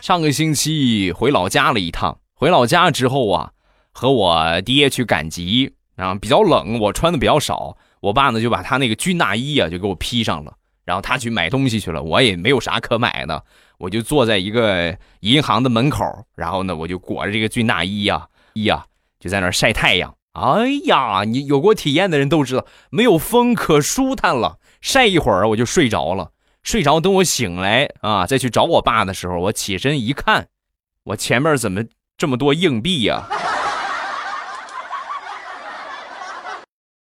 上个星期回老家了一趟，回老家之后啊，和我爹去赶集啊，比较冷，我穿的比较少，我爸呢就把他那个军大衣啊就给我披上了，然后他去买东西去了，我也没有啥可买的，我就坐在一个银行的门口，然后呢我就裹着这个军大衣呀衣呀就在那儿晒太阳。哎呀，你有过体验的人都知道，没有风可舒坦了，晒一会儿我就睡着了。睡着，等我醒来啊，再去找我爸的时候，我起身一看，我前面怎么这么多硬币呀？